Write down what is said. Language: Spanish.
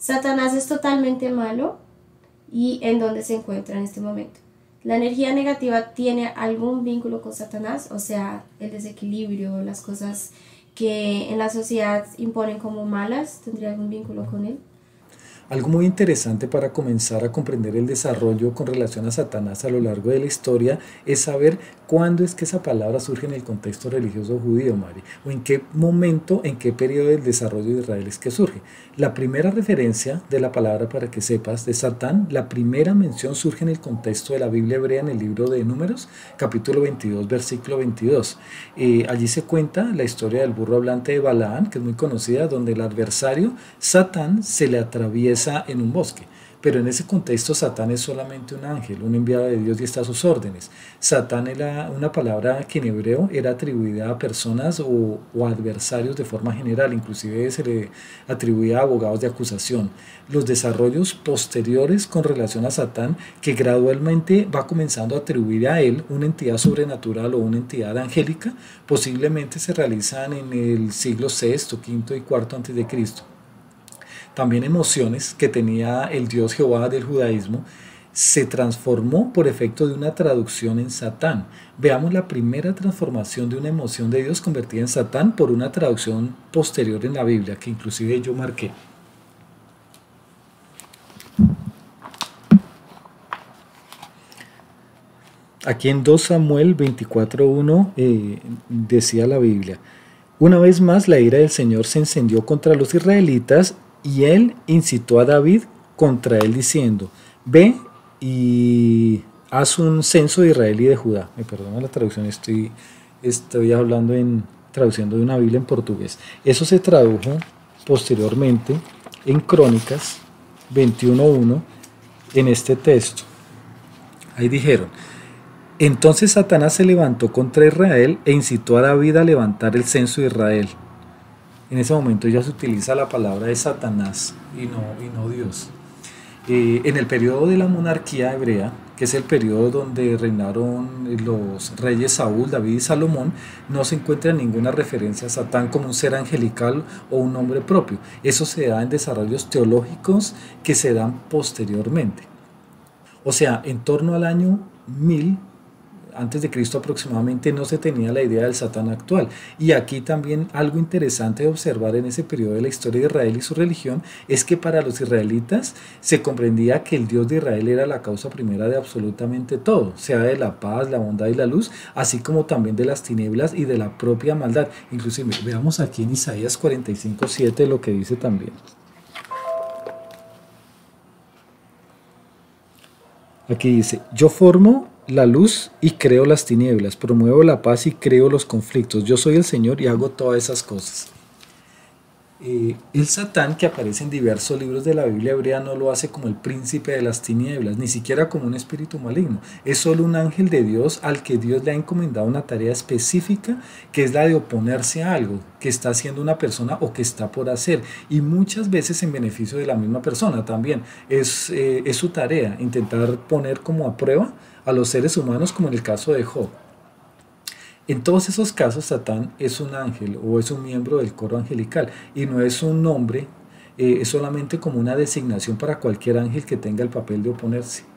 Satanás es totalmente malo y en dónde se encuentra en este momento. La energía negativa tiene algún vínculo con Satanás, o sea, el desequilibrio, las cosas que en la sociedad imponen como malas, tendría algún vínculo con él. Algo muy interesante para comenzar a comprender el desarrollo con relación a Satanás a lo largo de la historia es saber cuándo es que esa palabra surge en el contexto religioso judío, Mari, o en qué momento, en qué periodo del desarrollo de Israel es que surge. La primera referencia de la palabra, para que sepas, de Satán, la primera mención surge en el contexto de la Biblia hebrea en el libro de Números, capítulo 22, versículo 22. Eh, allí se cuenta la historia del burro hablante de Balaán, que es muy conocida, donde el adversario, Satán, se le atraviesa en un bosque. Pero en ese contexto Satán es solamente un ángel, un enviado de Dios y está a sus órdenes. Satán era una palabra que en hebreo era atribuida a personas o, adversarios de forma general, inclusive se le atribuía a abogados de acusación. Los desarrollos posteriores con relación a Satán, que gradualmente va comenzando a atribuir a él una entidad sobrenatural o una entidad angélica, posiblemente se realizan en el siglo VI, V y IV antes de Cristo también emociones que tenía el dios Jehová del judaísmo, se transformó por efecto de una traducción en Satán. Veamos la primera transformación de una emoción de Dios convertida en Satán por una traducción posterior en la Biblia, que inclusive yo marqué. Aquí en 2 Samuel 24.1 eh, decía la Biblia, una vez más la ira del Señor se encendió contra los israelitas y él incitó a David contra él diciendo, ve y haz un censo de Israel y de Judá. Me perdona la traducción, estoy, estoy hablando en traduciendo de una Biblia en portugués. Eso se tradujo posteriormente en Crónicas 21.1 en este texto. Ahí dijeron, entonces Satanás se levantó contra Israel e incitó a David a levantar el censo de Israel en ese momento ya se utiliza la palabra de Satanás y no, y no Dios. Eh, en el periodo de la monarquía hebrea, que es el periodo donde reinaron los reyes Saúl, David y Salomón, no se encuentra ninguna referencia a Satán como un ser angelical o un hombre propio. Eso se da en desarrollos teológicos que se dan posteriormente. O sea, en torno al año 1000 antes de Cristo aproximadamente no se tenía la idea del Satán actual. Y aquí también algo interesante de observar en ese periodo de la historia de Israel y su religión es que para los israelitas se comprendía que el Dios de Israel era la causa primera de absolutamente todo, sea de la paz, la bondad y la luz, así como también de las tinieblas y de la propia maldad. Inclusive veamos aquí en Isaías 45, 7 lo que dice también. Aquí dice, yo formo la luz y creo las tinieblas, promuevo la paz y creo los conflictos. Yo soy el Señor y hago todas esas cosas. Eh, el Satán que aparece en diversos libros de la Biblia hebrea no lo hace como el príncipe de las tinieblas, ni siquiera como un espíritu maligno. Es solo un ángel de Dios al que Dios le ha encomendado una tarea específica que es la de oponerse a algo que está haciendo una persona o que está por hacer. Y muchas veces en beneficio de la misma persona también. Es, eh, es su tarea intentar poner como a prueba a los seres humanos como en el caso de Job. En todos esos casos, Satán es un ángel o es un miembro del coro angelical y no es un nombre, eh, es solamente como una designación para cualquier ángel que tenga el papel de oponerse.